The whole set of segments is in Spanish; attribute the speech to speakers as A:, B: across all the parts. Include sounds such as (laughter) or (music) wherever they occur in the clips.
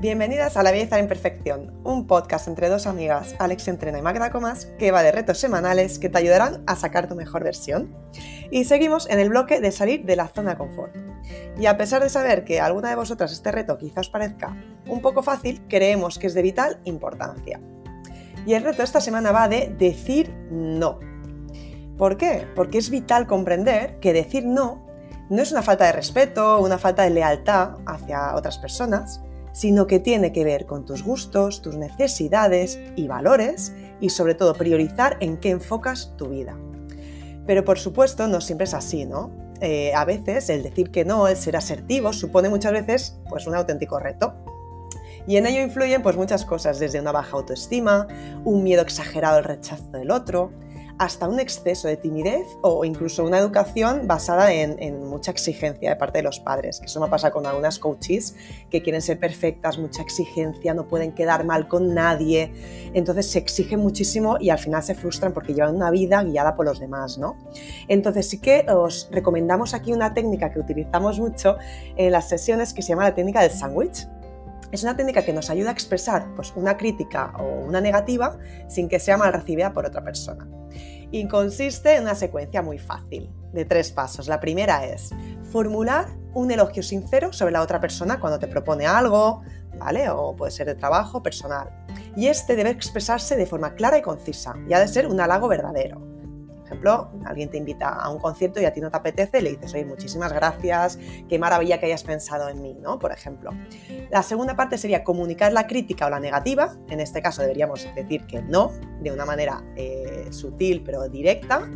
A: Bienvenidas a La Belleza de la Imperfección, un podcast entre dos amigas, Alex Entrena y Magda Comas, que va de retos semanales que te ayudarán a sacar tu mejor versión. Y seguimos en el bloque de salir de la zona confort. Y a pesar de saber que a alguna de vosotras este reto quizás parezca un poco fácil, creemos que es de vital importancia. Y el reto esta semana va de decir no. ¿Por qué? Porque es vital comprender que decir no no es una falta de respeto, una falta de lealtad hacia otras personas, sino que tiene que ver con tus gustos, tus necesidades y valores y sobre todo priorizar en qué enfocas tu vida. Pero por supuesto no siempre es así, ¿no? Eh, a veces el decir que no, el ser asertivo, supone muchas veces pues, un auténtico reto. Y en ello influyen pues, muchas cosas, desde una baja autoestima, un miedo exagerado al rechazo del otro, hasta un exceso de timidez o incluso una educación basada en, mucha exigencia de parte de los padres, que eso me pasa con algunas coaches que quieren ser perfectas, mucha exigencia, no pueden quedar mal con nadie, entonces se exigen muchísimo y al final se frustran porque llevan una vida guiada por los demás, ¿no? Entonces sí que os recomendamos aquí una técnica que utilizamos mucho en las sesiones que se llama la técnica del sándwich. Es una técnica que nos ayuda a expresar pues, una crítica o una negativa sin que sea mal recibida por otra persona y consiste en una secuencia muy fácil de tres pasos. La primera es formular un elogio sincero sobre la otra persona cuando te propone algo, ¿vale? O puede ser de trabajo, personal. Y este debe expresarse de forma clara y concisa y ha de ser un halago verdadero ejemplo, alguien te invita a un concierto y a ti no te apetece, le dices, oye, muchísimas gracias, qué maravilla que hayas pensado en mí, ¿no? Por ejemplo. La segunda parte sería comunicar la crítica o la negativa, en este caso deberíamos decir que no, de una manera eh, sutil pero directa.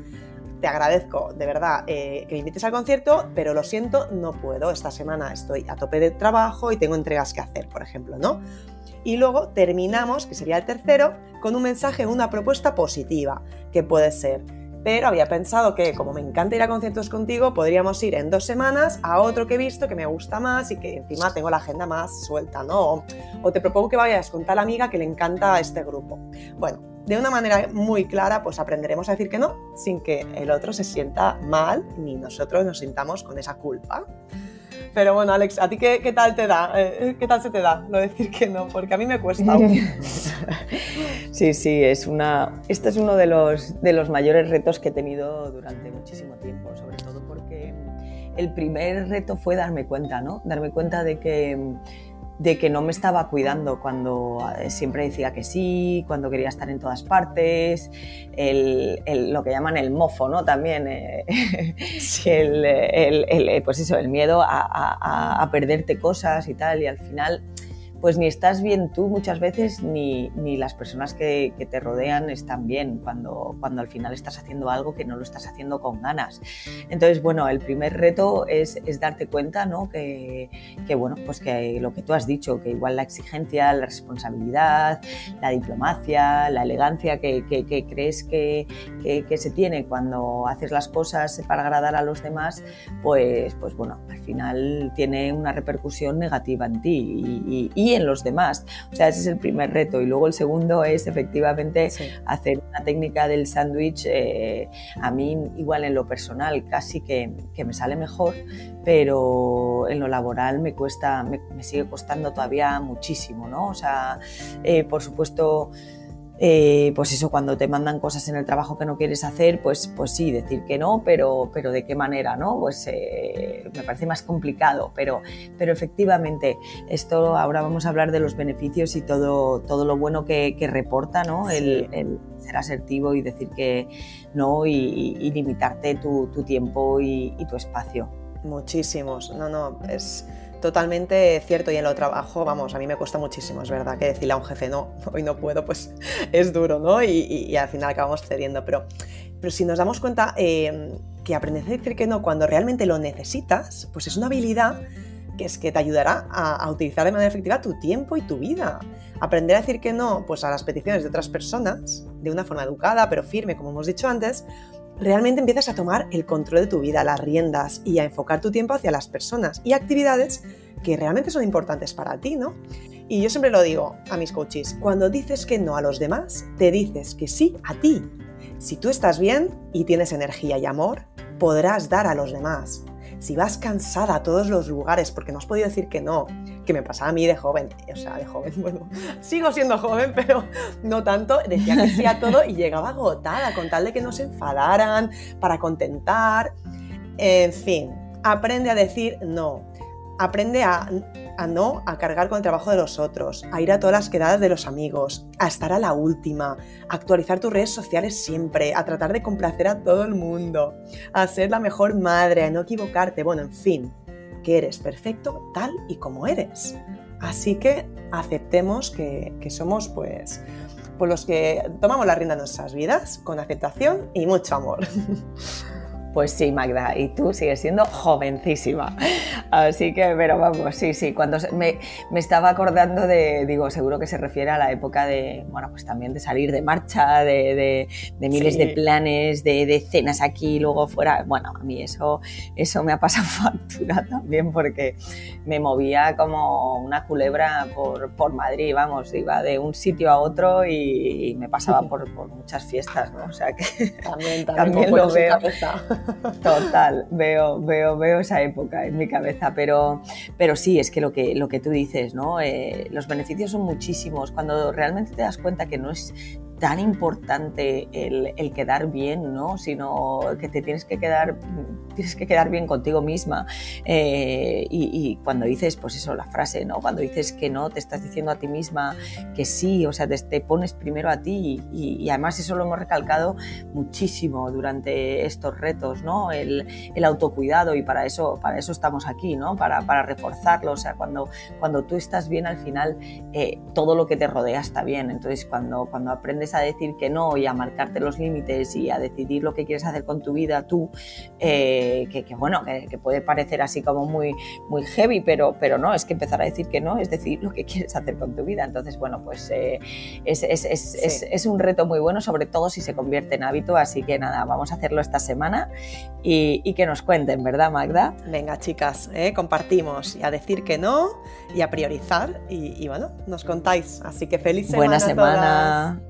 A: Te agradezco de verdad eh, que me invites al concierto, pero lo siento, no puedo. Esta semana estoy a tope de trabajo y tengo entregas que hacer, por ejemplo, ¿no? Y luego terminamos, que sería el tercero, con un mensaje, una propuesta positiva, que puede ser, pero había pensado que como me encanta ir a conciertos contigo, podríamos ir en dos semanas a otro que he visto que me gusta más y que encima tengo la agenda más suelta, ¿no? O te propongo que vayas con tal amiga que le encanta este grupo. Bueno, de una manera muy clara, pues aprenderemos a decir que no, sin que el otro se sienta mal ni nosotros nos sintamos con esa culpa. Pero bueno, Alex, ¿a ti qué, tal te da? Eh, ¿Qué tal se te da lo decir que no? Porque a mí me cuesta. (laughs)
B: sí, sí, es una, este es uno de los, de los mayores retos que he tenido durante muchísimo tiempo, sobre todo porque el primer reto fue darme cuenta, ¿no? Darme cuenta de que de que no me estaba cuidando cuando eh, siempre decía que sí, cuando quería estar en todas partes, lo que llaman el mofo, ¿no? También, eh, (laughs) el, pues eso, el miedo a, a, perderte cosas y tal, y al final pues ni estás bien tú muchas veces ni, ni las personas que, te rodean están bien cuando, cuando al final estás haciendo algo que no lo estás haciendo con ganas. Entonces, bueno, el primer reto es, es darte cuenta, ¿no? Que, que, bueno, pues que lo que tú has dicho, que igual la exigencia, la responsabilidad, la diplomacia, la elegancia que, que crees que, se tiene cuando haces las cosas para agradar a los demás, pues, pues bueno, al final tiene una repercusión negativa en ti y, y en los demás. O sea, ese es el primer reto. Y luego el segundo es efectivamente hacer una técnica del sándwich. Eh, a mí, igual en lo personal, casi que, que, me sale mejor, pero en lo laboral me cuesta, me, sigue costando todavía muchísimo, ¿no? O sea, eh, por supuesto eh, pues eso, cuando te mandan cosas en el trabajo que no quieres hacer, pues, pues sí, decir que no, pero, pero de qué manera, ¿no? Pues eh, me parece más complicado, pero, pero efectivamente, esto ahora vamos a hablar de los beneficios y todo, todo lo bueno que, reporta, ¿no? El, ser asertivo y decir que no y, limitarte tu, tiempo y, y tu espacio.
A: Muchísimos, no, no, es totalmente cierto y en lo trabajo, vamos, a mí me cuesta muchísimo, es verdad que decirle a un jefe no, (laughs) hoy no puedo, pues (laughs) es duro, ¿no? Y, al final acabamos cediendo, pero, pero si nos damos cuenta em, que aprender a decir que no cuando realmente lo necesitas, pues es una habilidad que es que te ayudará a, a, utilizar de manera efectiva tu tiempo y tu vida. Aprender a decir que no pues a las peticiones de otras personas, de una forma educada pero firme, como hemos dicho antes, realmente empiezas a tomar el control de tu vida, las riendas y a enfocar tu tiempo hacia las personas y actividades que realmente son importantes para ti, ¿no? Y yo siempre lo digo a mis coaches, cuando dices que no a los demás, te dices que sí a ti. Si tú estás bien y tienes energía y amor, podrás dar a los demás. Si vas cansada a todos los lugares porque no has podido decir que no, que me pasaba a mí de joven, o sea, de joven, (laughs) bueno, sigo siendo joven, pero no tanto, decía que sí a todo y llegaba agotada con tal de que no se enfadaran, para contentar, en fin, aprende a decir no. Aprende a, no a cargar con el trabajo de los otros, a ir a todas las quedadas de los amigos, a estar a la última, a actualizar tus redes sociales siempre, a tratar de complacer a todo el mundo, a ser la mejor madre, a no equivocarte, bueno, en fin, que eres perfecto tal y como eres. Así que aceptemos que, somos pues, pues los que tomamos la rienda de nuestras vidas con aceptación y mucho amor. (laughs)
B: Pues sí, Magda, y tú sigues siendo jovencísima. Así que, pero vamos, sí, sí, cuando me, me, estaba acordando de, digo, seguro que se refiere a la época de, bueno, pues también de salir de marcha, de, de, miles de planes, de, cenas aquí y luego fuera. Bueno, a mí eso, eso me ha pasado (laughs) factura también porque me movía como una culebra por, por Madrid, vamos, iba de un sitio a otro y, me pasaba por, por, muchas fiestas, ¿no? O sea que
A: también, (laughs) también, lo veo.
B: Total, veo, veo, veo esa época en mi cabeza, pero, pero sí, es que lo que, lo que tú dices, ¿no? Eh, los beneficios son muchísimos. Cuando realmente te das cuenta que no es tan importante el, quedar bien, ¿no? Sino que te tienes que quedar, tienes que quedar bien contigo misma. Eh, y, cuando dices, pues eso, la frase, ¿no? Cuando dices que no, te estás diciendo a ti misma que sí, o sea, te, pones primero a ti. Y, además eso lo hemos recalcado muchísimo durante estos retos, ¿no? El, autocuidado y para eso, para eso estamos aquí, ¿no? Para, para reforzarlo. O sea, cuando, cuando tú estás bien, al final eh, todo lo que te rodea está bien. Entonces, cuando, cuando aprendes a decir que no y a marcarte los límites y a decidir lo que quieres hacer con tu vida tú, eh, que, bueno, que, puede parecer así como muy, muy heavy, pero, pero no, es que empezar a decir que no es decir lo que (laughs) quieres hacer con tu vida. Entonces, bueno, pues eh, es, es, es, es, un reto muy bueno, sobre todo si se convierte en hábito, así que nada, vamos a hacerlo esta semana y, y que nos cuenten, ¿verdad, Magda?
A: Venga, chicas, ¿eh? compartimos y a decir que no y a priorizar y, y bueno, nos contáis. Así que feliz semana.
B: Buena semana.